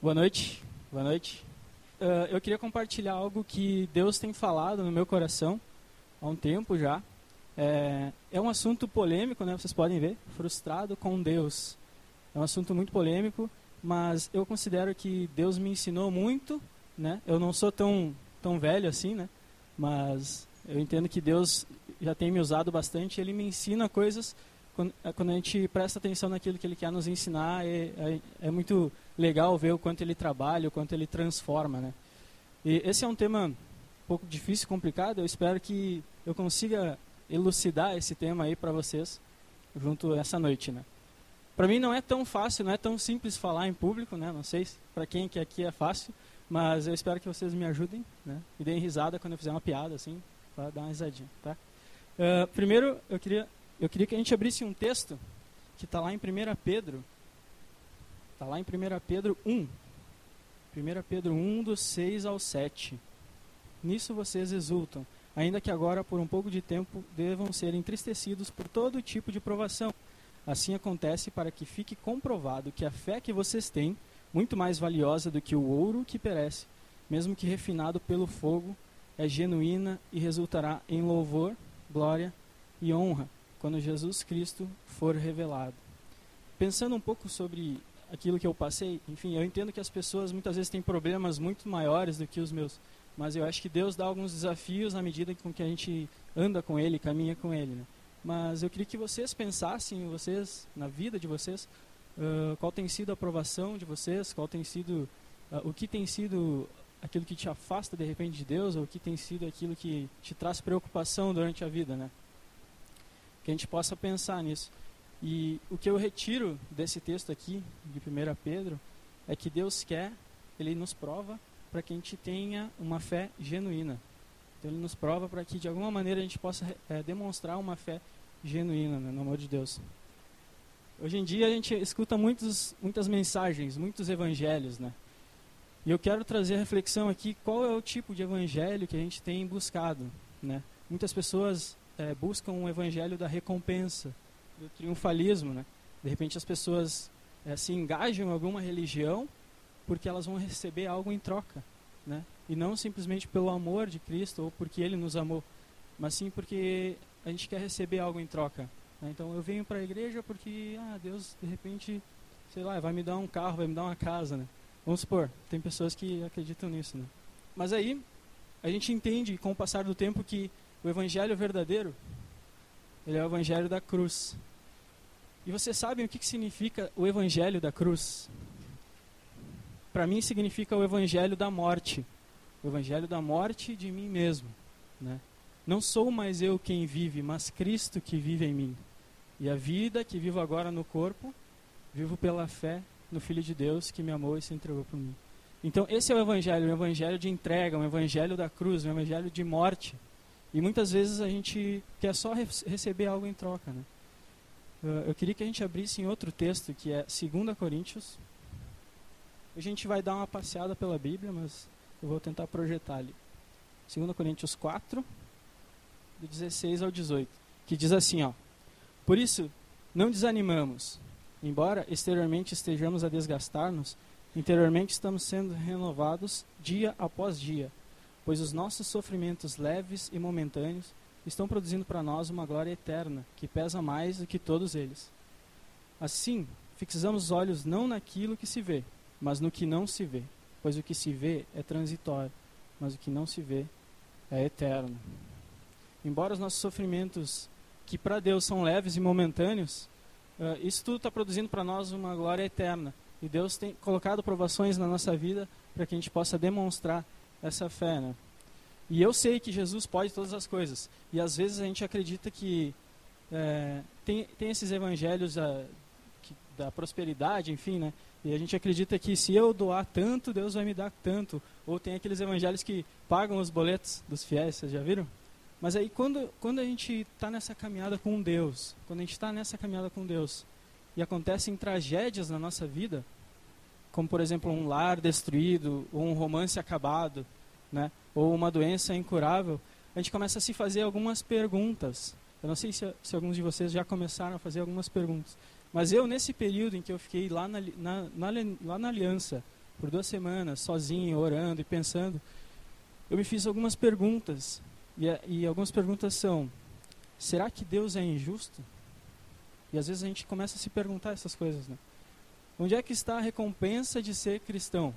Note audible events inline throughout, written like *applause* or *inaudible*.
Boa noite. Boa noite. Uh, eu queria compartilhar algo que Deus tem falado no meu coração há um tempo já. É, é um assunto polêmico, né? Vocês podem ver. Frustrado com Deus. É um assunto muito polêmico, mas eu considero que Deus me ensinou muito, né? Eu não sou tão tão velho assim, né? Mas eu entendo que Deus já tem me usado bastante. Ele me ensina coisas quando, quando a gente presta atenção naquilo que Ele quer nos ensinar. É, é, é muito legal ver o quanto ele trabalha, o quanto ele transforma, né? E esse é um tema um pouco difícil, complicado. Eu espero que eu consiga elucidar esse tema aí para vocês junto essa noite, né? Para mim não é tão fácil, não é tão simples falar em público, né? Não sei para quem que aqui é fácil, mas eu espero que vocês me ajudem, né? Me deem risada quando eu fizer uma piada, assim, para dar uma risadinha, tá? Uh, primeiro, eu queria, eu queria que a gente abrisse um texto que está lá em 1 Pedro, Está lá em 1 Pedro 1. 1 Pedro 1, do 6 ao 7. Nisso vocês exultam, ainda que agora, por um pouco de tempo, devam ser entristecidos por todo tipo de provação. Assim acontece para que fique comprovado que a fé que vocês têm, muito mais valiosa do que o ouro que perece, mesmo que refinado pelo fogo, é genuína e resultará em louvor, glória e honra quando Jesus Cristo for revelado. Pensando um pouco sobre aquilo que eu passei. Enfim, eu entendo que as pessoas muitas vezes têm problemas muito maiores do que os meus, mas eu acho que Deus dá alguns desafios à medida com que a gente anda com Ele, caminha com Ele. Né? Mas eu queria que vocês pensassem, vocês, na vida de vocês, uh, qual tem sido a aprovação de vocês, qual tem sido, uh, o que tem sido aquilo que te afasta de repente de Deus, ou o que tem sido aquilo que te traz preocupação durante a vida, né? Que a gente possa pensar nisso. E o que eu retiro desse texto aqui, de 1 Pedro, é que Deus quer, Ele nos prova para que a gente tenha uma fé genuína. Então Ele nos prova para que de alguma maneira a gente possa é, demonstrar uma fé genuína, né, no amor de Deus. Hoje em dia a gente escuta muitos, muitas mensagens, muitos evangelhos, né? E eu quero trazer a reflexão aqui, qual é o tipo de evangelho que a gente tem buscado, né? Muitas pessoas é, buscam um evangelho da recompensa, do triunfalismo, né? De repente as pessoas é, se engajam em alguma religião porque elas vão receber algo em troca, né? E não simplesmente pelo amor de Cristo ou porque Ele nos amou, mas sim porque a gente quer receber algo em troca. Né? Então eu venho para a igreja porque ah, Deus de repente, sei lá, vai me dar um carro, vai me dar uma casa, né? Vamos supor, tem pessoas que acreditam nisso, né? Mas aí a gente entende com o passar do tempo que o evangelho verdadeiro ele é o evangelho da cruz. E vocês sabem o que, significa o evangelho da cruz? Para mim significa o evangelho da morte. O evangelho da morte de mim mesmo. Né? Não sou mais eu quem vive, mas Cristo que vive em mim. E a vida que vivo agora no corpo, vivo pela fé no Filho de Deus que me amou e se entregou por mim. Então, esse é o Evangelho, um Evangelho de entrega, um Evangelho da cruz, um Evangelho de morte. E muitas vezes a gente quer só re receber algo em troca. Né? Eu queria que a gente abrisse em outro texto, que é 2 Coríntios. A gente vai dar uma passeada pela Bíblia, mas eu vou tentar projetar ali. 2 Coríntios 4, do 16 ao 18, que diz assim, ó: Por isso, não desanimamos. Embora exteriormente estejamos a desgastar-nos, interiormente estamos sendo renovados dia após dia, pois os nossos sofrimentos leves e momentâneos estão produzindo para nós uma glória eterna, que pesa mais do que todos eles. Assim, fixamos os olhos não naquilo que se vê, mas no que não se vê, pois o que se vê é transitório, mas o que não se vê é eterno. Embora os nossos sofrimentos, que para Deus são leves e momentâneos, uh, isso tudo está produzindo para nós uma glória eterna. E Deus tem colocado provações na nossa vida para que a gente possa demonstrar essa fé. Né? E eu sei que Jesus pode todas as coisas. E às vezes a gente acredita que é, tem, tem esses evangelhos a, que, da prosperidade, enfim, né? E a gente acredita que se eu doar tanto, Deus vai me dar tanto. Ou tem aqueles evangelhos que pagam os boletos dos fiéis, vocês já viram? Mas aí quando, quando a gente está nessa caminhada com Deus, quando a gente está nessa caminhada com Deus, e acontecem tragédias na nossa vida, como por exemplo um lar destruído, ou um romance acabado, né? Ou uma doença incurável, a gente começa a se fazer algumas perguntas. Eu não sei se, se alguns de vocês já começaram a fazer algumas perguntas. Mas eu, nesse período em que eu fiquei lá na, na, na, lá na aliança, por duas semanas, sozinho, orando e pensando, eu me fiz algumas perguntas. E, e algumas perguntas são: será que Deus é injusto? E às vezes a gente começa a se perguntar essas coisas, né? Onde é que está a recompensa de ser cristão?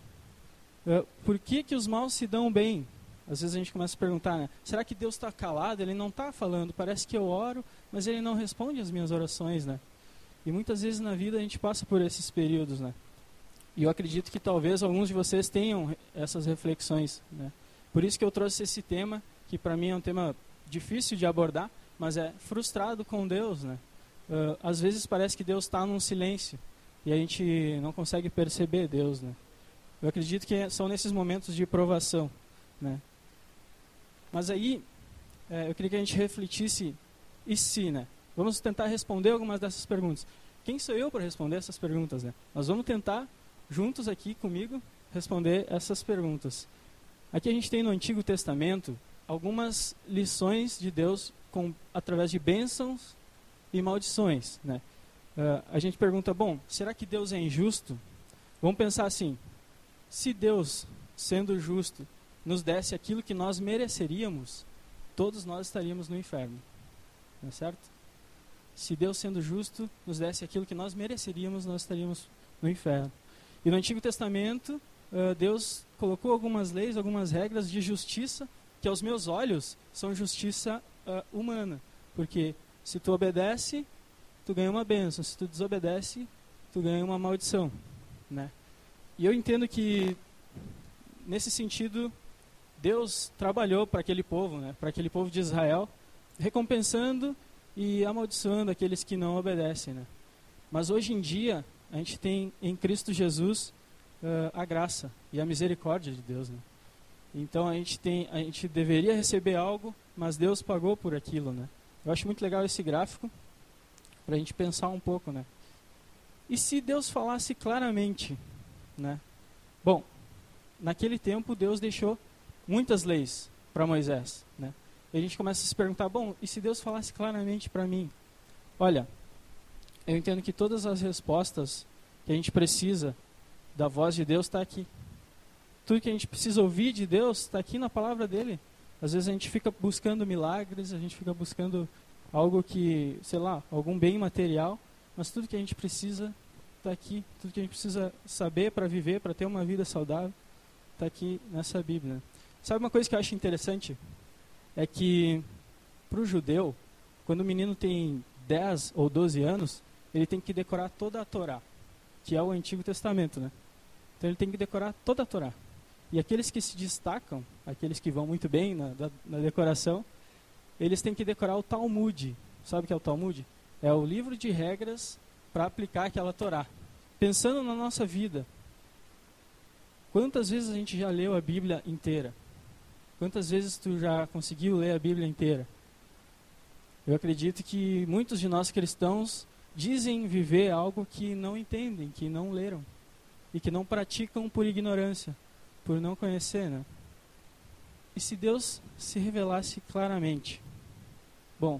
Uh, por que, que os maus se dão bem? Às vezes a gente começa a perguntar, né? Será que Deus está calado? Ele não está falando. Parece que eu oro, mas ele não responde às minhas orações, né? E muitas vezes na vida a gente passa por esses períodos, né? E eu acredito que talvez alguns de vocês tenham essas reflexões, né? Por isso que eu trouxe esse tema, que para mim é um tema difícil de abordar, mas é frustrado com Deus, né? Uh, às vezes parece que Deus está num silêncio e a gente não consegue perceber Deus, né? Eu acredito que são nesses momentos de provação, né? Mas aí é, eu queria que a gente refletisse e se, né? Vamos tentar responder algumas dessas perguntas. Quem sou eu para responder essas perguntas, né? Nós vamos tentar juntos aqui comigo responder essas perguntas. Aqui a gente tem no Antigo Testamento algumas lições de Deus com, através de bênçãos e maldições. Né? Uh, a gente pergunta, bom, será que Deus é injusto? Vamos pensar assim, se Deus, sendo justo, nos desse aquilo que nós mereceríamos, todos nós estaríamos no inferno. Não é certo? Se Deus, sendo justo, nos desse aquilo que nós mereceríamos, nós estaríamos no inferno. E no Antigo Testamento, uh, Deus colocou algumas leis, algumas regras de justiça, que aos meus olhos são justiça uh, humana. Porque se tu obedece, tu ganha uma bênção. Se tu desobedece, tu ganha uma maldição. Né? E eu entendo que, nesse sentido, Deus trabalhou para aquele povo, né? para aquele povo de Israel, recompensando e amaldiçoando aqueles que não obedecem. Né? Mas hoje em dia, a gente tem em Cristo Jesus uh, a graça e a misericórdia de Deus. Né? Então a gente, tem, a gente deveria receber algo, mas Deus pagou por aquilo. Né? Eu acho muito legal esse gráfico para a gente pensar um pouco. Né? E se Deus falasse claramente? Né? Bom, naquele tempo Deus deixou muitas leis para Moisés. Né? E a gente começa a se perguntar: bom, e se Deus falasse claramente para mim? Olha, eu entendo que todas as respostas que a gente precisa da voz de Deus está aqui. Tudo que a gente precisa ouvir de Deus está aqui na palavra dele. Às vezes a gente fica buscando milagres, a gente fica buscando algo que, sei lá, algum bem material, mas tudo que a gente precisa está aqui. Tudo que a gente precisa saber para viver, para ter uma vida saudável, está aqui nessa Bíblia. Sabe uma coisa que eu acho interessante? É que para o judeu, quando o menino tem 10 ou 12 anos, ele tem que decorar toda a Torá, que é o Antigo Testamento, né? Então ele tem que decorar toda a Torá. E aqueles que se destacam, aqueles que vão muito bem na, na decoração, eles têm que decorar o Talmud. Sabe o que é o Talmud? É o livro de regras para aplicar aquela Torá. Pensando na nossa vida, quantas vezes a gente já leu a Bíblia inteira? Quantas vezes tu já conseguiu ler a Bíblia inteira? Eu acredito que muitos de nós cristãos dizem viver algo que não entendem, que não leram e que não praticam por ignorância, por não conhecer, né? E se Deus se revelasse claramente? Bom,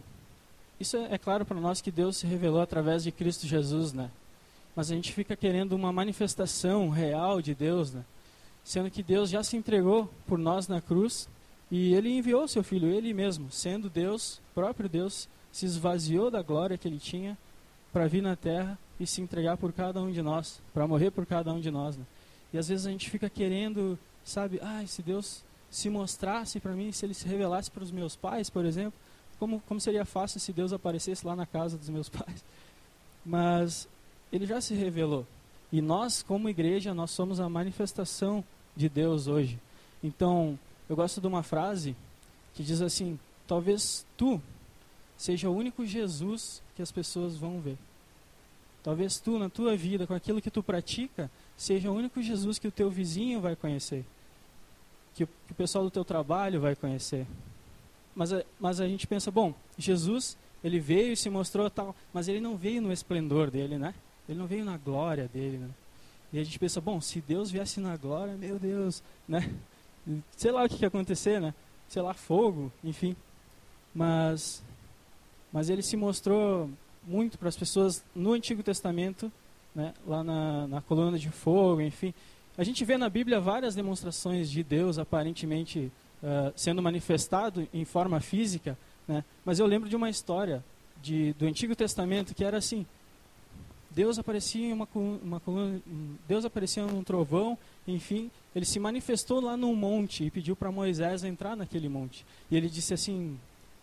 isso é, é claro para nós que Deus se revelou através de Cristo Jesus, né? Mas a gente fica querendo uma manifestação real de Deus, né? Sendo que Deus já se entregou por nós na cruz e ele enviou seu filho, ele mesmo, sendo Deus, próprio Deus, se esvaziou da glória que ele tinha para vir na terra e se entregar por cada um de nós, para morrer por cada um de nós. Né? E às vezes a gente fica querendo, sabe, ah, se Deus se mostrasse para mim, se ele se revelasse para os meus pais, por exemplo, como, como seria fácil se Deus aparecesse lá na casa dos meus *laughs* pais. Mas ele já se revelou. E nós, como igreja, nós somos a manifestação de Deus hoje. Então, eu gosto de uma frase que diz assim: talvez tu seja o único Jesus que as pessoas vão ver. Talvez tu, na tua vida, com aquilo que tu pratica, seja o único Jesus que o teu vizinho vai conhecer, que que o pessoal do teu trabalho vai conhecer. Mas a, mas a gente pensa, bom, Jesus, ele veio e se mostrou tal, mas ele não veio no esplendor dele, né? Ele não veio na glória dele, né? E a gente pensa, bom, se Deus viesse na glória, meu Deus, né? Sei lá o que, ia acontecer, né? Sei lá, fogo, enfim. Mas, mas ele se mostrou muito para as pessoas no Antigo Testamento, né? Lá na, na coluna de fogo, enfim. A gente vê na Bíblia várias demonstrações de Deus aparentemente uh, sendo manifestado em forma física, né? mas eu lembro de uma história de, do Antigo Testamento que era assim: Deus aparecia em uma, uma coluna, Deus aparecia num trovão, enfim, ele se manifestou lá num monte e pediu para Moisés entrar naquele monte. E ele disse assim: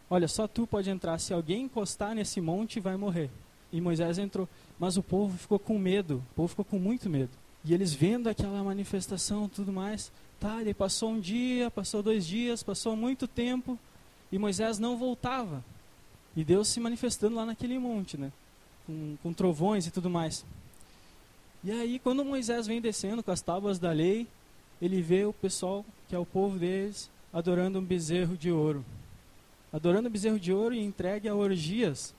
Olha, só tu pode entrar, se alguém encostar nesse monte vai morrer. E Moisés entrou, mas o povo ficou com medo, o povo ficou com muito medo. E eles vendo aquela manifestação, tudo mais, tá, ele passou um dia, passou dois dias, passou muito tempo, e Moisés não voltava. E Deus se manifestando lá naquele monte, né? Com, com trovões e tudo mais. E aí, quando Moisés vem descendo com as tábuas da lei, ele vê o pessoal, que é o povo deles, adorando um bezerro de ouro. Adorando um bezerro de ouro e entregue a orgias.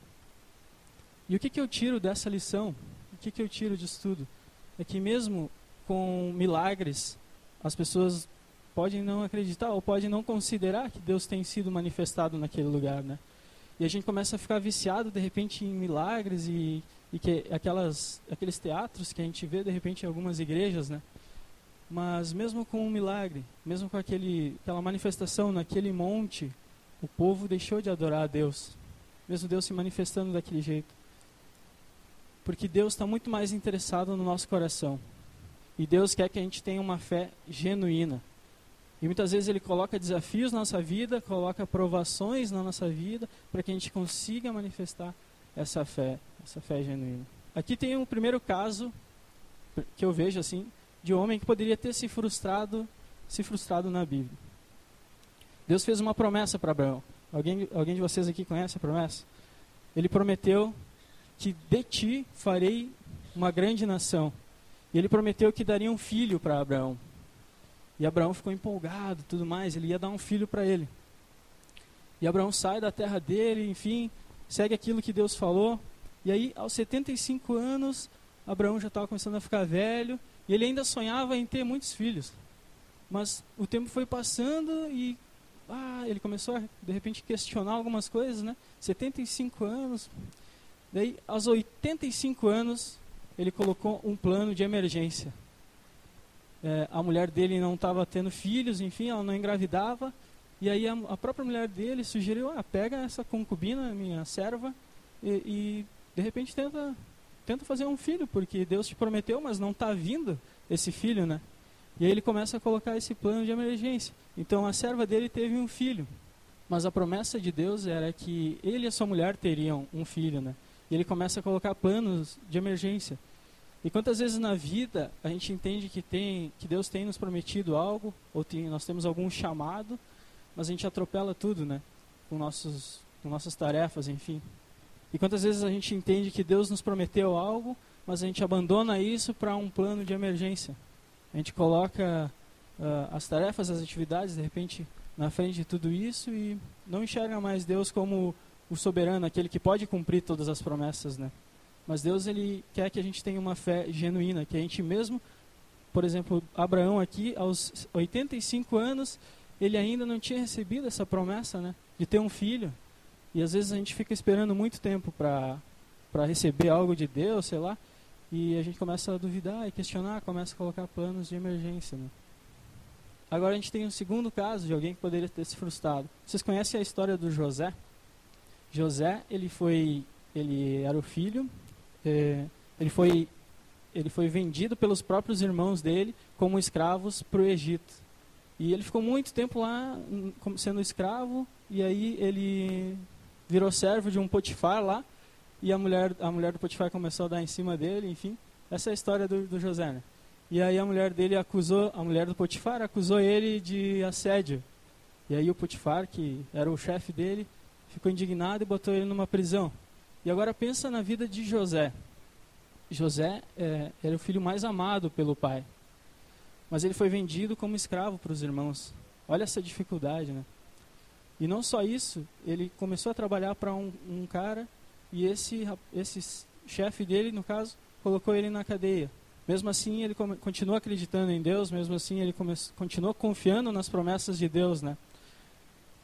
E o que, que eu tiro dessa lição? O que, que eu tiro disso tudo? É que mesmo com milagres, as pessoas podem não acreditar ou podem não considerar que Deus tem sido manifestado naquele lugar, né? E a gente começa a ficar viciado de repente em milagres e, e que aquelas aqueles teatros que a gente vê de repente em algumas igrejas, né? Mas mesmo com um milagre, mesmo com aquele, aquela manifestação naquele monte, o povo deixou de adorar a Deus, mesmo Deus se manifestando daquele jeito. Porque Deus está muito mais interessado no nosso coração. E Deus quer que a gente tenha uma fé genuína. E muitas vezes Ele coloca desafios na nossa vida, coloca provações na nossa vida, para que a gente consiga manifestar essa fé, essa fé genuína. Aqui tem um primeiro caso que eu vejo assim, de homem que poderia ter se frustrado, se frustrado na Bíblia. Deus fez uma promessa para Abraão. Alguém, alguém de vocês aqui conhece a promessa? Ele prometeu que de ti farei uma grande nação. E ele prometeu que daria um filho para Abraão. E Abraão ficou empolgado, tudo mais, ele ia dar um filho para ele. E Abraão sai da terra dele, enfim, segue aquilo que Deus falou. E aí, aos 75 anos, Abraão já estava começando a ficar velho, e ele ainda sonhava em ter muitos filhos. Mas o tempo foi passando e ah, ele começou a, de repente, questionar algumas coisas, né? 75 anos. Daí, aos 85 anos, ele colocou um plano de emergência. É, a mulher dele não estava tendo filhos, enfim, ela não engravidava. E aí a, a própria mulher dele sugeriu, ah, pega essa concubina, minha serva, e, e de repente tenta tenta fazer um filho, porque Deus te prometeu, mas não está vindo esse filho, né? E aí ele começa a colocar esse plano de emergência. Então a serva dele teve um filho, mas a promessa de Deus era que ele e a sua mulher teriam um filho, né? E ele começa a colocar planos de emergência. E quantas vezes na vida a gente entende que tem, que Deus tem nos prometido algo, ou tem, nós temos algum chamado, mas a gente atropela tudo, né? Com nossos, com nossas tarefas, enfim. E quantas vezes a gente entende que Deus nos prometeu algo, mas a gente abandona isso para um plano de emergência. A gente coloca uh, as tarefas, as atividades, de repente, na frente de tudo isso e não enxerga mais Deus como o soberano, aquele que pode cumprir todas as promessas, né? Mas Deus ele quer que a gente tenha uma fé genuína, que a gente mesmo, por exemplo, Abraão aqui aos 85 anos, ele ainda não tinha recebido essa promessa, né, de ter um filho. E às vezes a gente fica esperando muito tempo para para receber algo de Deus, sei lá, e a gente começa a duvidar e questionar, começa a colocar planos de emergência. Né? Agora a gente tem um segundo caso de alguém que poderia ter se frustrado. Vocês conhecem a história do José? José, ele foi, ele era o filho, é, ele foi, ele foi vendido pelos próprios irmãos dele como escravos para o Egito. E ele ficou muito tempo lá sendo escravo, e aí ele virou servo de um Potifar lá, e a mulher, a mulher do Potifar começou a dar em cima dele, enfim. Essa é a história do, do José, né? E aí a mulher dele acusou, a mulher do Potifar acusou ele de assédio. E aí o Potifar, que era o chefe dele, ficou indignado e botou ele numa prisão. E agora pensa na vida de José. José é, era o filho mais amado pelo pai. Mas ele foi vendido como escravo para os irmãos. Olha essa dificuldade, né? E não só isso, ele começou a trabalhar para um, um, cara e esse, esse chefe dele, no caso, colocou ele na cadeia. Mesmo assim, ele continua acreditando em Deus, mesmo assim, ele continua confiando nas promessas de Deus, né?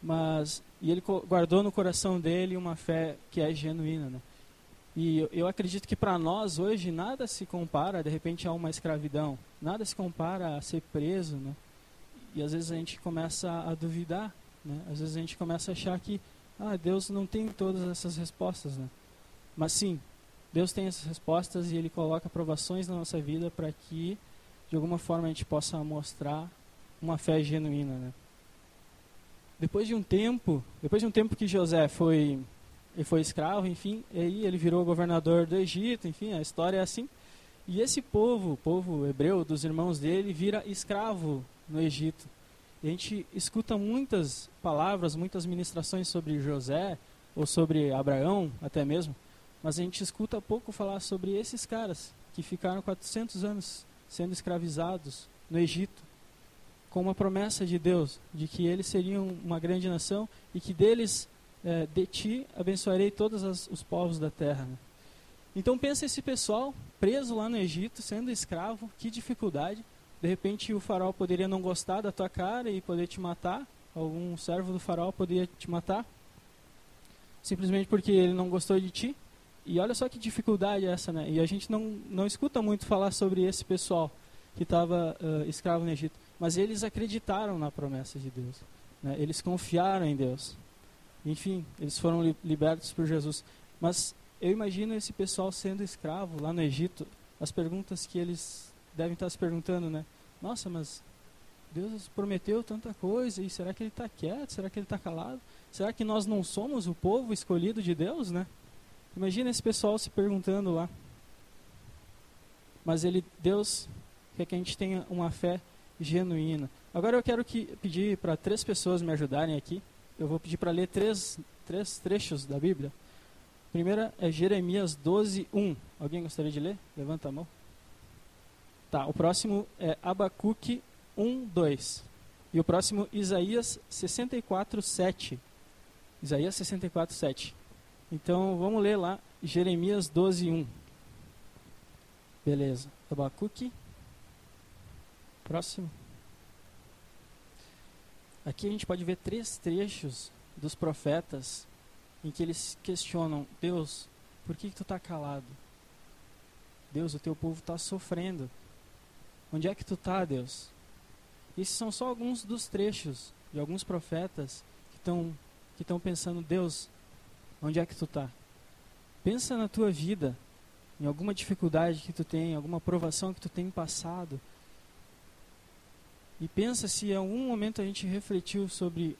Mas, e ele guardou no coração dele uma fé que é genuína, né? E eu, acredito que para nós hoje nada se compara, de repente, a uma escravidão. Nada se compara a ser preso, né? E às vezes a gente começa a duvidar, né? Às vezes a gente começa a achar que ah, Deus não tem todas essas respostas, né? Mas sim, Deus tem essas respostas e Ele coloca provações na nossa vida para que, de alguma forma, a gente possa mostrar uma fé genuína, né? Depois de um tempo, depois de um tempo que José foi, ele foi escravo, enfim, aí ele virou governador do Egito, enfim, a história é assim. E esse povo, o povo hebreu, dos irmãos dele, vira escravo no Egito. E a gente escuta muitas palavras, muitas ministrações sobre José, ou sobre Abraão, até mesmo, mas a gente escuta pouco falar sobre esses caras que ficaram 400 anos sendo escravizados no Egito com uma promessa de Deus, de que eles seriam uma grande nação e que deles, é, de ti, abençoarei todos as, os povos da terra. Né? Então pensa esse pessoal preso lá no Egito, sendo escravo, que dificuldade. De repente o faraó poderia não gostar da tua cara e poder te matar, algum servo do faraó poderia te matar, simplesmente porque ele não gostou de ti. E olha só que dificuldade é essa, né? E a gente não, não escuta muito falar sobre esse pessoal que estava uh, escravo no Egito. Mas eles acreditaram na promessa de Deus. Né? Eles confiaram em Deus. Enfim, eles foram li libertos por Jesus. Mas eu imagino esse pessoal sendo escravo lá no Egito. As perguntas que eles devem estar se perguntando, né? Nossa, mas Deus prometeu tanta coisa e será que ele está quieto? Será que ele está calado? Será que nós não somos o povo escolhido de Deus, né? Imagina esse pessoal se perguntando lá. Mas ele, Deus quer que a gente tenha uma fé genuína. Agora eu quero que, pedir para três pessoas me ajudarem aqui. Eu vou pedir para ler três, três trechos da Bíblia. A primeira é Jeremias 12, 1. Alguém gostaria de ler? Levanta a mão. Tá, o próximo é Abacuque 1, 2. E o próximo, Isaías 64, 7. Isaías 64, 7. Então vamos ler lá Jeremias 12, 1. Beleza. Abacuque Próximo. Aqui a gente pode ver três trechos dos profetas em que eles questionam: Deus, por que, que tu está calado? Deus, o teu povo está sofrendo. Onde é que tu está, Deus? Esses são só alguns dos trechos de alguns profetas que estão que estão pensando: Deus, onde é que tu está? Pensa na tua vida, em alguma dificuldade que tu tem, alguma provação que tu tem passado e pensa se em algum momento a gente refletiu sobre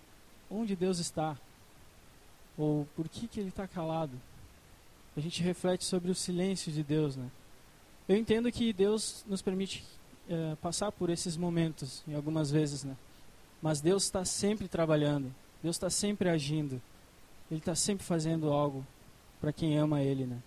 onde Deus está, ou por que, que Ele está calado. A gente reflete sobre o silêncio de Deus, né? Eu entendo que Deus nos permite é, passar por esses momentos, em algumas vezes, né? Mas Deus está sempre trabalhando, Deus está sempre agindo, Ele está sempre fazendo algo para quem ama Ele, né?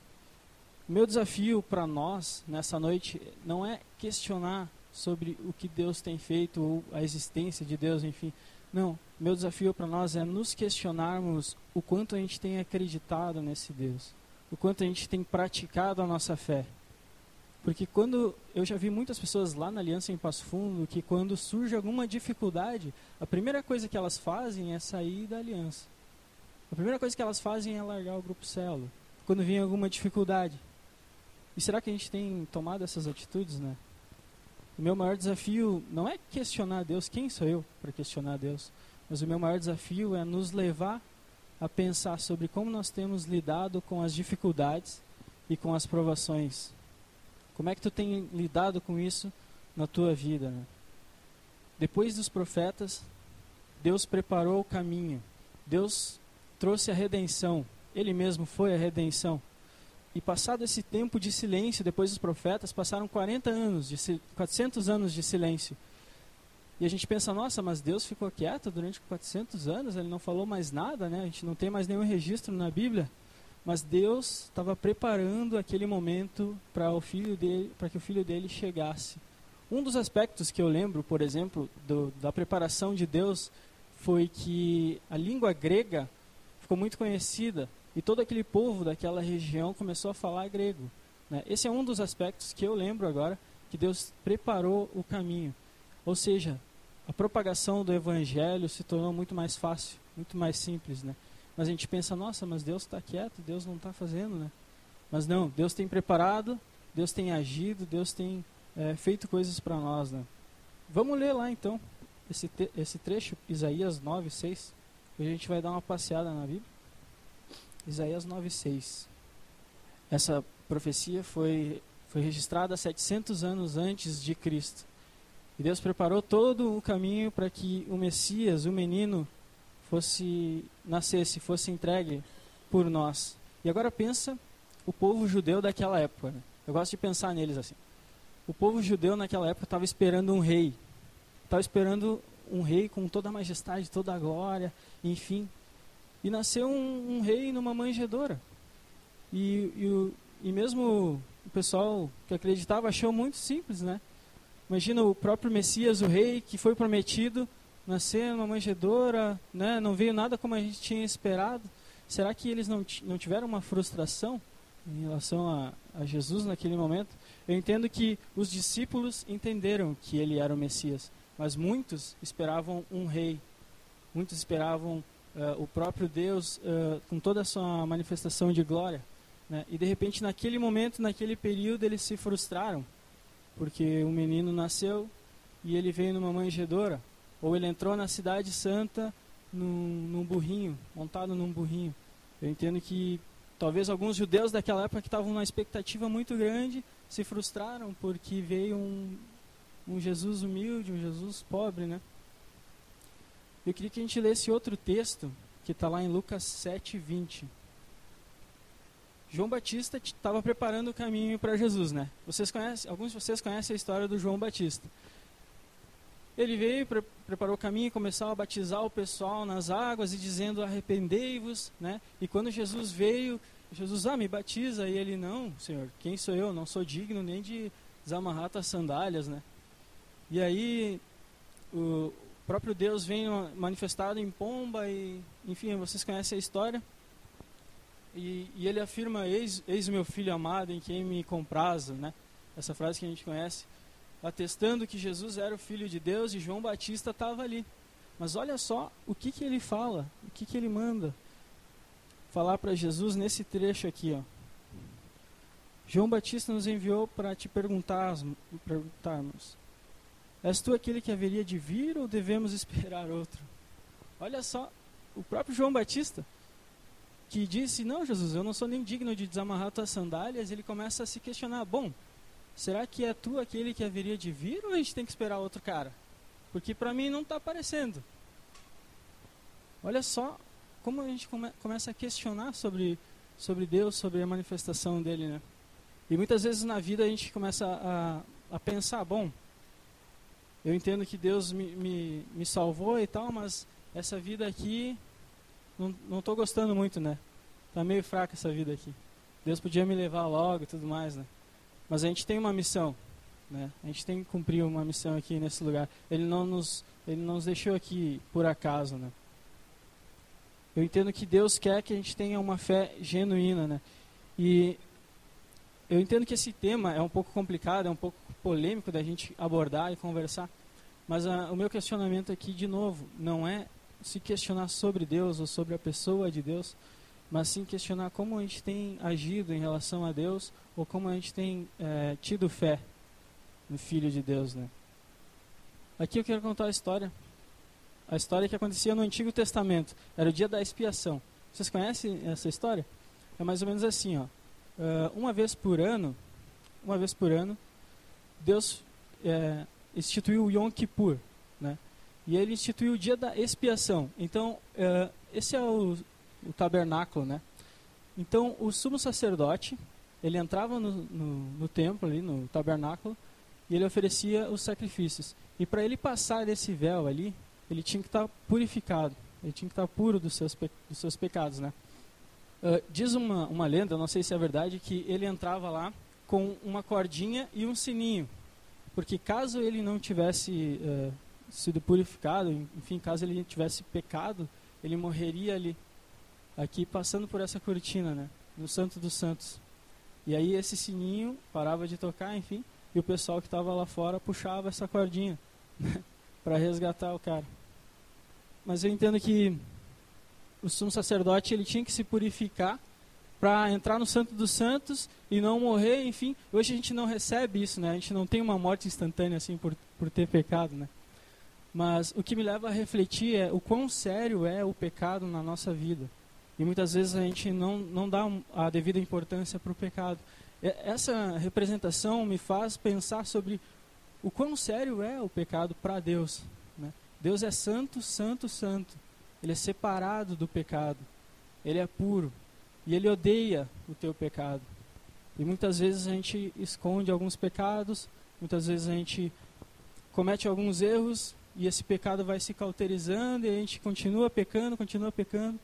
Meu desafio para nós nessa noite não é questionar sobre o que Deus tem feito ou a existência de Deus, enfim. Não, meu desafio para nós é nos questionarmos o quanto a gente tem acreditado nesse Deus, o quanto a gente tem praticado a nossa fé. Porque quando eu já vi muitas pessoas lá na Aliança em Passo Fundo que quando surge alguma dificuldade, a primeira coisa que elas fazem é sair da aliança. A primeira coisa que elas fazem é largar o grupo célula, quando vem alguma dificuldade. E será que a gente tem tomado essas atitudes, né? O meu maior desafio não é questionar Deus, quem sou eu para questionar Deus? Mas o meu maior desafio é nos levar a pensar sobre como nós temos lidado com as dificuldades e com as provações. Como é que tu tem lidado com isso na tua vida? Né? Depois dos profetas, Deus preparou o caminho. Deus trouxe a redenção. Ele mesmo foi a redenção. E passado esse tempo de silêncio, depois dos profetas, passaram 40 anos, de, 400 anos de silêncio. E a gente pensa, nossa, mas Deus ficou quieto durante 400 anos, ele não falou mais nada, né? A gente não tem mais nenhum registro na Bíblia. Mas Deus estava preparando aquele momento para o filho dele, para que o filho dele chegasse. Um dos aspectos que eu lembro, por exemplo, do, da preparação de Deus foi que a língua grega ficou muito conhecida e todo aquele povo daquela região começou a falar grego. Né? Esse é um dos aspectos que eu lembro agora que Deus preparou o caminho. Ou seja, a propagação do evangelho se tornou muito mais fácil, muito mais simples, né? Mas a gente pensa, nossa, mas Deus está quieto, Deus não está fazendo, né? Mas não, Deus tem preparado, Deus tem agido, Deus tem é, feito coisas para nós. Né? Vamos ler lá então esse, esse trecho, Isaías 9, 6. Hoje a gente vai dar uma passeada na Bíblia. Isaías 9, 6. Essa profecia foi, foi registrada 700 anos antes de Cristo. E Deus preparou todo o caminho para que o Messias, o menino, fosse nascesse, fosse entregue por nós. E agora pensa o povo judeu daquela época. Né? Eu gosto de pensar neles assim. O povo judeu naquela época estava esperando um rei. Estava esperando um rei com toda a majestade, toda a glória, enfim. E nasceu um, um rei numa manjedoura. E, e, o, e mesmo o pessoal que acreditava achou muito simples, né? Imagina o próprio Messias, o rei, que foi prometido, nascer numa manjedoura, né? não veio nada como a gente tinha esperado. Será que eles não, não tiveram uma frustração em relação a, a Jesus naquele momento? Eu entendo que os discípulos entenderam que ele era o Messias, mas muitos esperavam um rei, muitos esperavam uh, o próprio Deus uh, com toda a sua manifestação de glória. Né? E de repente, naquele momento, naquele período, eles se frustraram porque o menino nasceu e ele veio numa manjedoura, ou ele entrou na cidade santa num, num burrinho, montado num burrinho. Eu entendo que talvez alguns judeus daquela época que estavam numa expectativa muito grande se frustraram porque veio um, um Jesus humilde, um Jesus pobre, né? Eu queria que a gente lesse outro texto que está lá em Lucas 7, 20. João Batista estava preparando o caminho para Jesus, né? Vocês conhecem, alguns de vocês conhecem a história do João Batista. Ele veio, pre preparou o caminho, começou a batizar o pessoal nas águas e dizendo arrependei-vos, né? E quando Jesus veio, Jesus, ah, me batiza, e ele, não, Senhor, quem sou eu? Não sou digno nem de desamarrar tuas sandálias, né? E aí o próprio Deus vem manifestado em pomba e, enfim, vocês conhecem a história. E, e ele afirma: eis, eis meu filho amado em quem me comprazo, né? Essa frase que a gente conhece, atestando que Jesus era o filho de Deus e João Batista estava ali. Mas olha só o que, que ele fala, o que, que ele manda falar para Jesus nesse trecho aqui, ó. João Batista nos enviou para te perguntar, perguntarmos: És tu aquele que haveria de vir ou devemos esperar outro? Olha só, o próprio João Batista que disse: Não, Jesus, eu não sou nem digno de desamarrar tuas sandálias, ele começa a se questionar: Bom, será que é tu aquele que haveria de vir ou a gente tem que esperar outro cara? Porque para mim não está aparecendo. Olha só como a gente come, começa a questionar sobre, sobre Deus, sobre a manifestação dele, né? E muitas vezes na vida a gente começa a, a pensar: Bom, eu entendo que Deus me, me, me salvou e tal, mas essa vida aqui não estou gostando muito, né? Tá meio fraca essa vida aqui. Deus podia me levar logo e tudo mais, né? Mas a gente tem uma missão, né? A gente tem que cumprir uma missão aqui nesse lugar. Ele não nos, ele não nos deixou aqui por acaso, né? Eu entendo que Deus quer que a gente tenha uma fé genuína, né? E eu entendo que esse tema é um pouco complicado, é um pouco polêmico da gente abordar e conversar. Mas a, ah, o meu questionamento aqui, de novo, não é se questionar sobre Deus ou sobre a pessoa de Deus, mas sim questionar como a gente tem agido em relação a Deus ou como a gente tem é, tido fé no Filho de Deus, né? Aqui eu quero contar a história, a história que acontecia no Antigo Testamento. Era o dia da expiação. Vocês conhecem essa história? É mais ou menos assim, ó. Uh, uma vez por ano, uma vez por ano, Deus é, instituiu o Yom Kippur, né? E ele instituiu o dia da expiação. Então, uh, esse é o, o, tabernáculo, né? Então, o sumo sacerdote, ele entrava no, no, no templo ali, no tabernáculo, e ele oferecia os sacrifícios. E para ele passar desse véu ali, ele tinha que estar tá purificado, ele tinha que estar tá puro dos seus, dos seus pecados, né? Uh, diz uma, uma lenda, não sei se é verdade, que ele entrava lá com uma cordinha e um sininho, porque caso ele não tivesse uh, sido purificado, enfim, caso ele tivesse pecado, ele morreria ali, aqui passando por essa cortina, né, no Santo dos Santos. E aí esse sininho parava de tocar, enfim, e o pessoal que estava lá fora puxava essa cordinha *laughs* né, para resgatar o cara. Mas eu entendo que o sumo sacerdote ele tinha que se purificar para entrar no Santo dos Santos e não morrer, enfim. Hoje a gente não recebe isso, né? A gente não tem uma morte instantânea assim por, por ter pecado, né? Mas o que me leva a refletir é o quão sério é o pecado na nossa vida. E muitas vezes a gente não, não dá a devida importância para o pecado. Essa representação me faz pensar sobre o quão sério é o pecado para Deus. Né? Deus é santo, santo, santo. Ele é separado do pecado. Ele é puro. E ele odeia o teu pecado. E muitas vezes a gente esconde alguns pecados, muitas vezes a gente comete alguns erros e esse pecado vai se cauterizando e a gente continua pecando, continua pecando.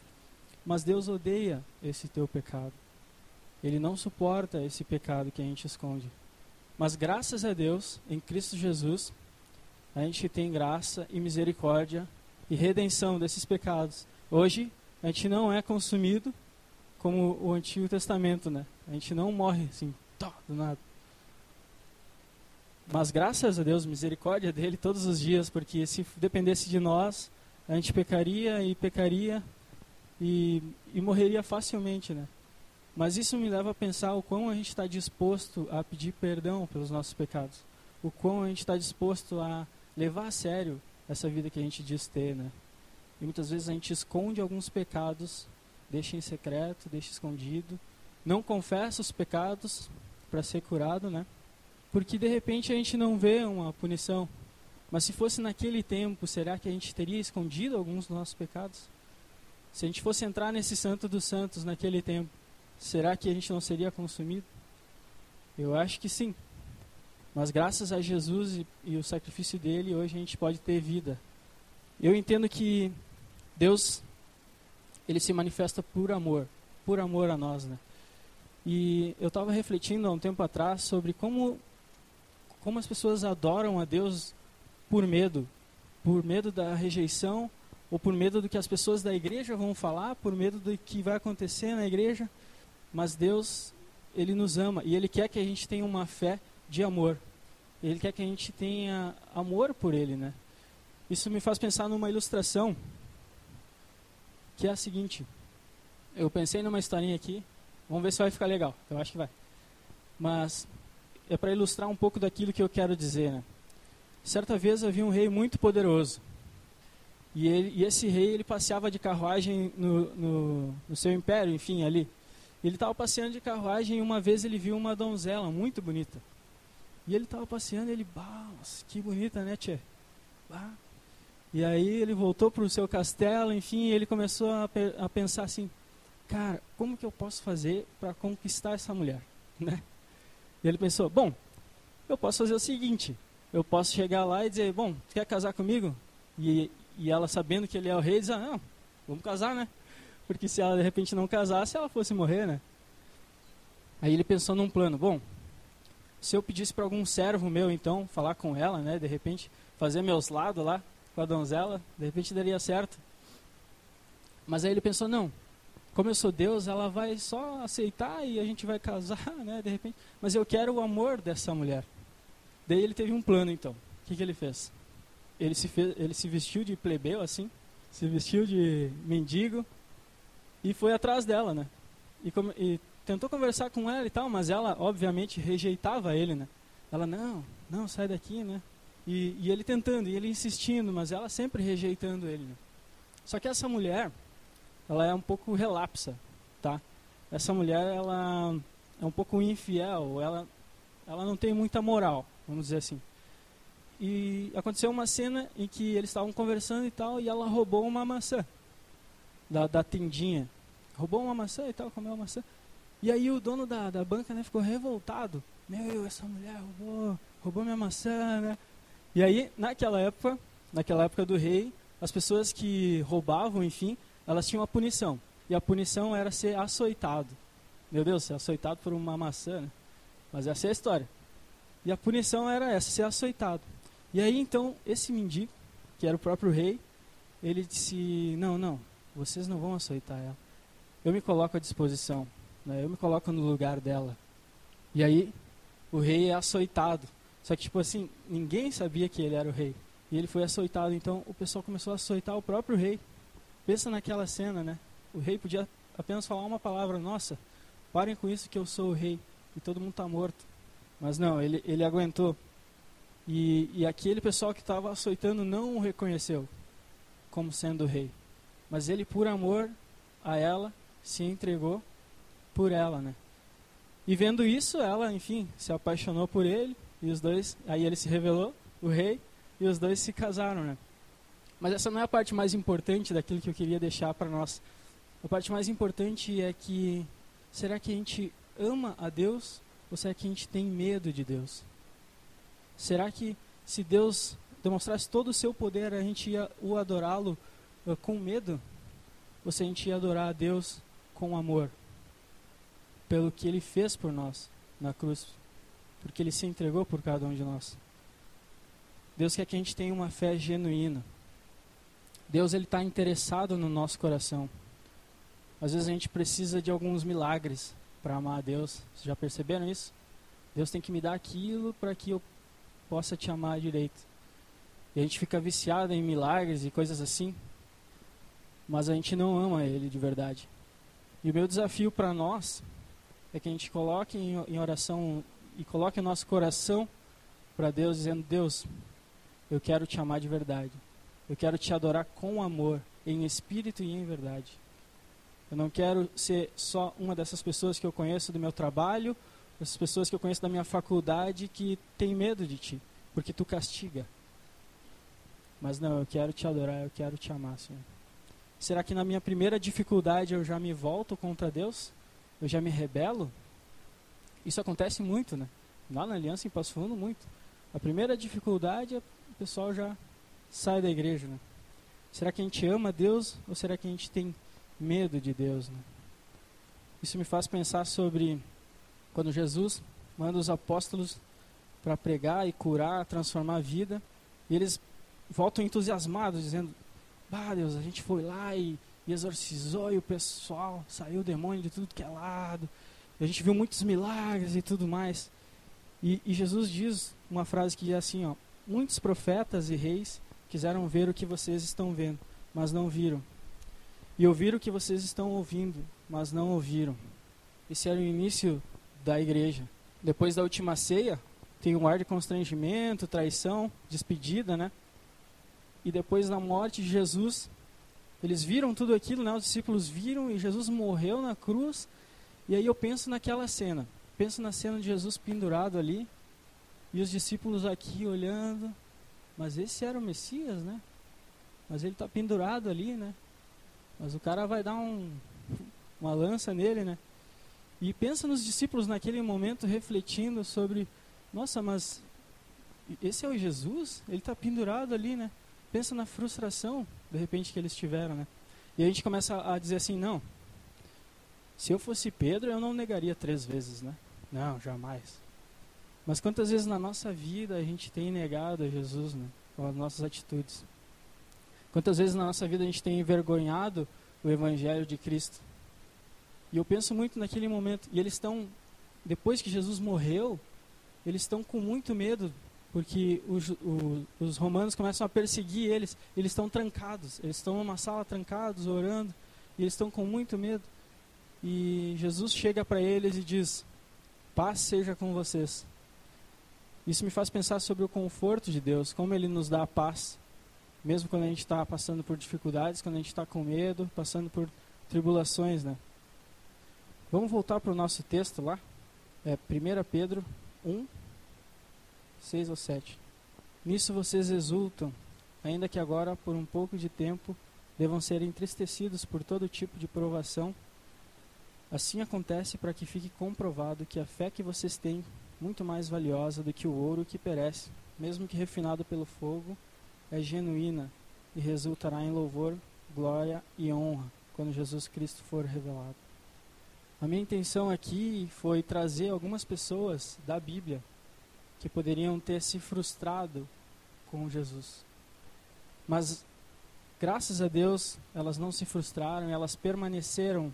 Mas Deus odeia esse teu pecado. Ele não suporta esse pecado que a gente esconde. Mas graças a Deus, em Cristo Jesus, a gente tem graça e misericórdia e redenção desses pecados. Hoje, a gente não é consumido como o Antigo Testamento, né? A gente não morre assim, tó, do nada. Mas graças a Deus, misericórdia dele todos os dias, porque se dependesse de nós, a gente pecaria e pecaria e, e morreria facilmente, né? Mas isso me leva a pensar o quão a gente está disposto a pedir perdão pelos nossos pecados. O quão a gente está disposto a levar a sério essa vida que a gente diz ter, né? E muitas vezes a gente esconde alguns pecados deixa em secreto, deixa escondido, não confessa os pecados para ser curado, né? Porque de repente a gente não vê uma punição. Mas se fosse naquele tempo, será que a gente teria escondido alguns dos nossos pecados? Se a gente fosse entrar nesse santo dos santos naquele tempo, será que a gente não seria consumido? Eu acho que sim. Mas graças a Jesus e, e o sacrifício dele, hoje a gente pode ter vida. Eu entendo que Deus ele se manifesta por amor, por amor a nós, né? E eu estava refletindo há um tempo atrás sobre como como as pessoas adoram a Deus por medo, por medo da rejeição ou por medo do que as pessoas da igreja vão falar, por medo do que vai acontecer na igreja. Mas Deus, ele nos ama e ele quer que a gente tenha uma fé de amor. Ele quer que a gente tenha amor por ele, né? Isso me faz pensar numa ilustração que é a seguinte. Eu pensei numa historinha aqui, vamos ver se vai ficar legal. Eu acho que vai. Mas é para ilustrar um pouco daquilo que eu quero dizer. Né? Certa vez havia um rei muito poderoso. E, ele, e esse rei ele passeava de carruagem no, no, no seu império, enfim, ali. Ele estava passeando de carruagem e uma vez ele viu uma donzela muito bonita. E ele estava passeando ele, bah, que bonita, né, tchê? Bah, e aí ele voltou para o seu castelo, enfim, ele começou a, a, pensar assim, cara, como que eu posso fazer para conquistar essa mulher, *laughs* né? E ele pensou, bom, eu posso fazer o seguinte, eu posso chegar lá e dizer, bom, quer casar comigo? E, e ela sabendo que ele é o rei, diz, ah, não, vamos casar, né? Porque se ela de repente não casasse, ela fosse morrer, né? Aí ele pensou num plano, bom, se eu pedisse para algum servo meu, então, falar com ela, né, de repente, fazer meus lados lá, com a donzela, de repente daria certo. Mas aí ele pensou, não, como eu sou Deus, ela vai só aceitar e a gente vai casar, *laughs* né, de repente. Mas eu quero o amor dessa mulher. Daí ele teve um plano, então. O que, que ele fez? Ele se, fez, ele se vestiu de plebeu, assim, se vestiu de mendigo e foi atrás dela, né? E, e tentou conversar com ela e tal, mas ela, obviamente, rejeitava ele, né? Ela, não, não, sai daqui, né? E, e, ele tentando, e ele insistindo, mas ela sempre rejeitando ele. Né? Só que essa mulher, ela é um pouco relapsa, tá? Essa mulher, ela é um pouco infiel, ela, ela não tem muita moral, vamos dizer assim. E aconteceu uma cena em que eles estavam conversando e tal, e ela roubou uma maçã da, da tendinha. Roubou uma maçã e tal, comeu uma maçã. E aí o dono da, da banca né, ficou revoltado. Meu, essa mulher roubou, roubou minha maçã, né? E aí, naquela época, naquela época do rei, as pessoas que roubavam, enfim, elas tinham a punição. E a punição era ser açoitado. Meu Deus, ser açoitado por uma maçã, né? Mas essa é a história. E a punição era essa, ser açoitado. E aí, então, esse mendigo, que era o próprio rei, ele disse, não, não, vocês não vão açoitar ela. Eu me coloco à disposição, né? eu me coloco no lugar dela. E aí, o rei é açoitado. Só que, tipo assim, ninguém sabia que ele era o rei. E ele foi açoitado. Então, o pessoal começou a açoitar o próprio rei. Pensa naquela cena, né? O rei podia apenas falar uma palavra: Nossa, parem com isso que eu sou o rei e todo mundo está morto. Mas não, ele, ele aguentou. E, e aquele pessoal que estava açoitando não o reconheceu como sendo o rei. Mas ele, por amor a ela, se entregou por ela, né? E vendo isso, ela, enfim, se apaixonou por ele, e os dois, aí ele se revelou, o rei, e os dois se casaram, né? Mas essa não é a parte mais importante daquilo que eu queria deixar para nós. A parte mais importante é que será que a gente ama a Deus ou será que a gente tem medo de Deus? Será que se Deus demonstrasse todo o seu poder, a gente ia o adorá-lo uh, com medo? Ou se a gente ia adorar a Deus com amor? Pelo que ele fez por nós na cruz, porque ele se entregou por cada um de nós. Deus quer que a gente tenha uma fé genuína. Deus ele está interessado no nosso coração. Às vezes a gente precisa de alguns milagres para amar a Deus. Vocês já perceberam isso? Deus tem que me dar aquilo para que eu possa te amar direito. E a gente fica viciado em milagres e coisas assim, mas a gente não ama Ele de verdade. E o meu desafio para nós é que a gente coloque em, oração e coloque o nosso coração para Deus, dizendo: Deus, eu quero te amar de verdade. Eu quero te adorar com amor, em espírito e em verdade. Eu não quero ser só uma dessas pessoas que eu conheço do meu trabalho, essas pessoas que eu conheço da minha faculdade que tem medo de ti, porque tu castiga. Mas não, eu quero te adorar, eu quero te amar, Senhor. Será que na minha primeira dificuldade eu já me volto contra Deus? Eu já me rebelo? Isso acontece muito, né? Lá na Aliança em Passo Fundo, muito. A primeira dificuldade, o pessoal já sai da igreja, né? Será que a gente ama Deus ou será que a gente tem medo de Deus, né? Isso me faz pensar sobre quando Jesus manda os apóstolos para pregar e curar, transformar a vida, e eles voltam entusiasmados, dizendo: Bah, Deus, a gente foi lá e, e exorcizou e o pessoal saiu o demônio de tudo que é lado, a gente viu muitos milagres e tudo mais. E, e Jesus diz uma frase que diz assim: ó, Muitos profetas e reis quiseram ver o que vocês estão vendo, mas não viram. E ouviram o que vocês estão ouvindo, mas não ouviram. Esse era o início da igreja. Depois da última ceia, tem um ar de constrangimento, traição, despedida, né? E depois da morte de Jesus, eles viram tudo aquilo, né? Os discípulos viram e Jesus morreu na cruz. E aí eu penso naquela cena. Penso na cena de Jesus pendurado ali e os discípulos aqui olhando. Mas esse era o Messias, né? Mas ele está pendurado ali, né? Mas o cara vai dar um, uma lança nele, né? E pensa nos discípulos naquele momento refletindo sobre, nossa, mas esse é o Jesus? Ele está pendurado ali, né? Pensa na frustração, de repente, que eles tiveram, né? E a gente começa a dizer assim, não, se eu fosse Pedro, eu não negaria três vezes, né? Não, jamais. Mas quantas vezes na nossa vida a gente tem negado a Jesus, né? Com as nossas atitudes. Quantas vezes na nossa vida a gente tem envergonhado o Evangelho de Cristo. E eu penso muito naquele momento. E eles estão, depois que Jesus morreu, eles estão com muito medo, porque os, os, os romanos começam a perseguir eles. Eles estão trancados, eles estão numa sala trancados, orando, e eles estão com muito medo. E Jesus chega para eles e diz: Paz seja com vocês. Isso me faz pensar sobre o conforto de Deus, como Ele nos dá a paz, mesmo quando a gente está passando por dificuldades, quando a gente está com medo, passando por tribulações, né? Vamos voltar para o nosso texto lá. É 1 Pedro 1, 6 ou 7. Nisso vocês exultam, ainda que agora, por um pouco de tempo, devam ser entristecidos por todo tipo de provação. Assim acontece para que fique comprovado que a fé que vocês têm muito mais valiosa do que o ouro que perece, mesmo que refinado pelo fogo, é genuína e resultará em louvor, glória e honra quando Jesus Cristo for revelado. A minha intenção aqui foi trazer algumas pessoas da Bíblia que poderiam ter se frustrado com Jesus. Mas, graças a Deus, elas não se frustraram, elas permaneceram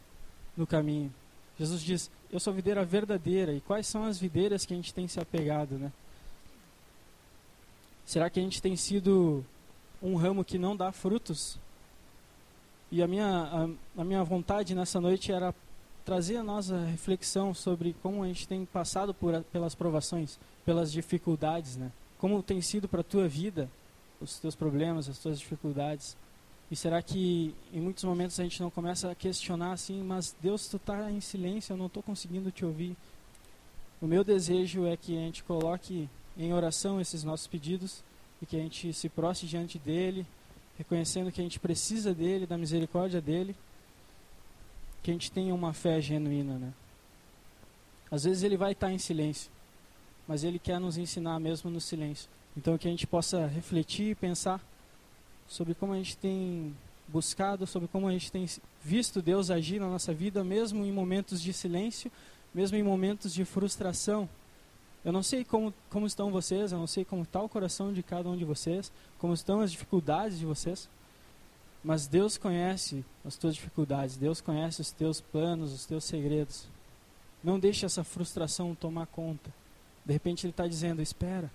no caminho. Jesus diz: Eu sou a videira verdadeira. E quais são as videiras que a gente tem se apegado, né? Será que a gente tem sido um ramo que não dá frutos? E a minha, a, a minha vontade nessa noite era trazer a nossa reflexão sobre como a gente tem passado por, pelas provações, pelas dificuldades, né? Como tem sido para a tua vida os teus problemas, as tuas dificuldades. E será que em muitos momentos a gente não começa a questionar assim, mas Deus, tu está em silêncio, eu não estou conseguindo te ouvir. O meu desejo é que a gente coloque em oração esses nossos pedidos e que a gente se prostre diante dele, reconhecendo que a gente precisa dele, da misericórdia dele, que a gente tenha uma fé genuína, né? Às vezes ele vai estar em silêncio, mas ele quer nos ensinar mesmo no silêncio. Então que a gente possa refletir e pensar sobre como a gente tem buscado, sobre como a gente tem visto Deus agir na nossa vida, mesmo em momentos de silêncio, mesmo em momentos de frustração. Eu não sei como, como estão vocês, eu não sei como está o coração de cada um de vocês, como estão as dificuldades de vocês, mas Deus conhece as tuas dificuldades, Deus conhece os teus planos, os teus segredos. Não deixe essa frustração tomar conta. De repente Ele está dizendo: espera,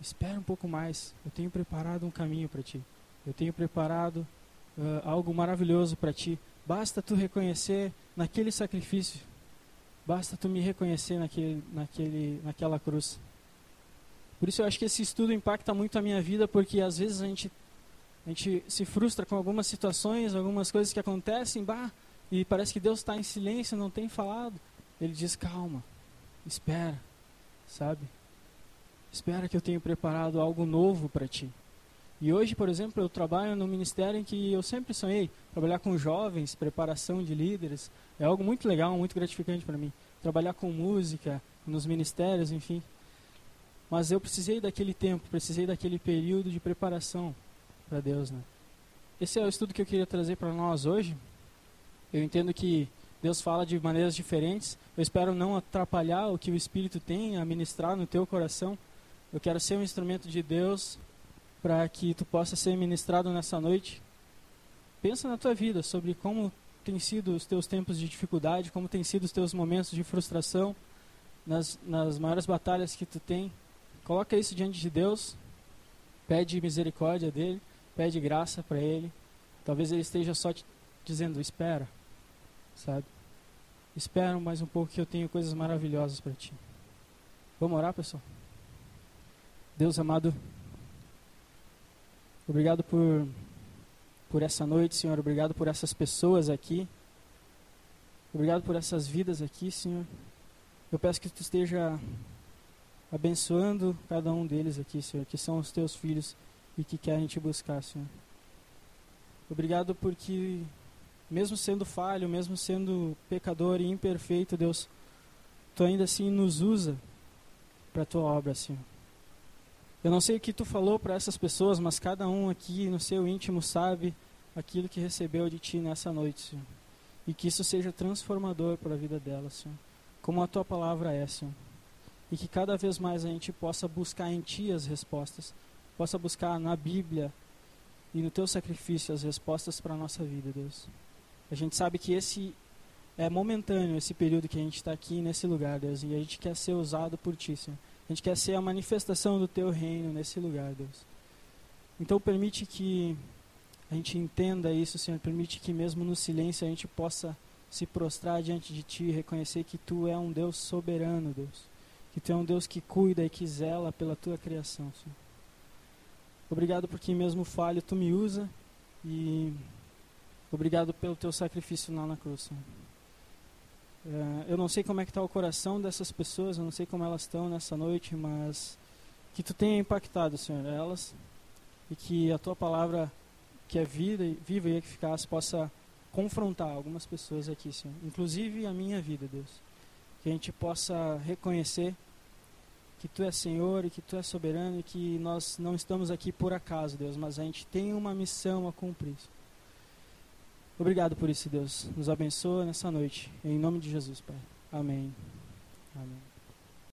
espera um pouco mais, eu tenho preparado um caminho para ti, eu tenho preparado uh, algo maravilhoso para ti. Basta tu reconhecer naquele sacrifício Basta tu me reconhecer naquele, naquele, naquela cruz. Por isso eu acho que esse estudo impacta muito a minha vida, porque às vezes a gente, a gente se frustra com algumas situações, algumas coisas que acontecem, bah, e parece que Deus está em silêncio, não tem falado. Ele diz: calma, espera, sabe? Espera que eu tenho preparado algo novo para ti. E hoje, por exemplo, eu trabalho no ministério em que eu sempre sonhei trabalhar com jovens, preparação de líderes. É algo muito legal, muito gratificante para mim. Trabalhar com música, nos ministérios, enfim. Mas eu precisei daquele tempo, precisei daquele período de preparação para Deus, né? Esse é o estudo que eu queria trazer para nós hoje. Eu entendo que Deus fala de maneiras diferentes. Eu espero não atrapalhar o que o Espírito tem a ministrar no teu coração. Eu quero ser um instrumento de Deus para que tu possa ser ministrado nessa noite. Pensa na tua vida sobre como tem sido os teus tempos de dificuldade, como tem sido os teus momentos de frustração, nas, nas maiores batalhas que tu tem. Coloca isso diante de Deus, pede misericórdia dele, pede graça para ele. Talvez ele esteja só te dizendo: espera, sabe? Espera mais um pouco que eu tenho coisas maravilhosas para ti. Vamos orar, pessoal? Deus amado. Obrigado por, por essa noite, Senhor. Obrigado por essas pessoas aqui. Obrigado por essas vidas aqui, Senhor. Eu peço que Tu esteja abençoando cada um deles aqui, Senhor, que são os Teus filhos e que querem Te buscar, Senhor. Obrigado porque, mesmo sendo falho, mesmo sendo pecador e imperfeito, Deus, Tu ainda assim nos usa para a Tua obra, Senhor. Eu não sei o que tu falou para essas pessoas, mas cada um aqui no seu íntimo sabe aquilo que recebeu de ti nessa noite, Senhor. E que isso seja transformador para a vida delas, Senhor. Como a tua palavra é, Senhor. E que cada vez mais a gente possa buscar em ti as respostas, possa buscar na Bíblia e no teu sacrifício as respostas para a nossa vida, Deus. A gente sabe que esse é momentâneo, esse período que a gente está aqui nesse lugar, Deus, e a gente quer ser usado por ti, Senhor. A gente quer ser a manifestação do teu reino nesse lugar, Deus. Então permite que a gente entenda isso, Senhor. Permite que mesmo no silêncio a gente possa se prostrar diante de Ti reconhecer que Tu é um Deus soberano, Deus. Que Tu é um Deus que cuida e que zela pela Tua criação, Senhor. Obrigado porque mesmo falho Tu me usa e obrigado pelo Teu sacrifício lá na cruz, Senhor. É, eu não sei como é que está o coração dessas pessoas, eu não sei como elas estão nessa noite, mas que tu tenha impactado, Senhor, elas e que a tua palavra, que é vida, viva e eficaz, possa confrontar algumas pessoas aqui, Senhor, inclusive a minha vida, Deus. Que a gente possa reconhecer que tu és Senhor e que tu és soberano e que nós não estamos aqui por acaso, Deus, mas a gente tem uma missão a cumprir. Obrigado por isso, Deus. Nos abençoa nessa noite. Em nome de Jesus, Pai. Amém. Amém.